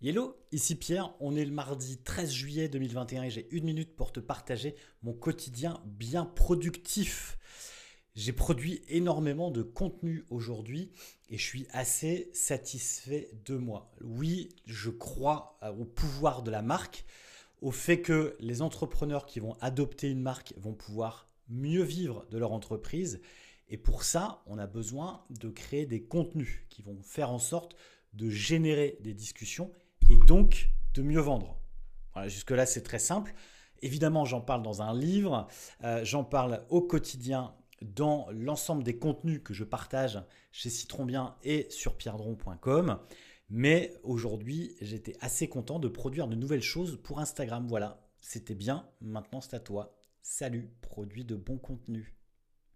Hello, ici Pierre, on est le mardi 13 juillet 2021 et j'ai une minute pour te partager mon quotidien bien productif. J'ai produit énormément de contenu aujourd'hui et je suis assez satisfait de moi. Oui, je crois au pouvoir de la marque, au fait que les entrepreneurs qui vont adopter une marque vont pouvoir mieux vivre de leur entreprise. Et pour ça, on a besoin de créer des contenus qui vont faire en sorte de générer des discussions et donc de mieux vendre. Jusque-là, c'est très simple. Évidemment, j'en parle dans un livre, euh, j'en parle au quotidien dans l'ensemble des contenus que je partage chez Citronbien et sur pierredron.com. Mais aujourd'hui, j'étais assez content de produire de nouvelles choses pour Instagram. Voilà, c'était bien. Maintenant, c'est à toi. Salut, produit de bons contenus.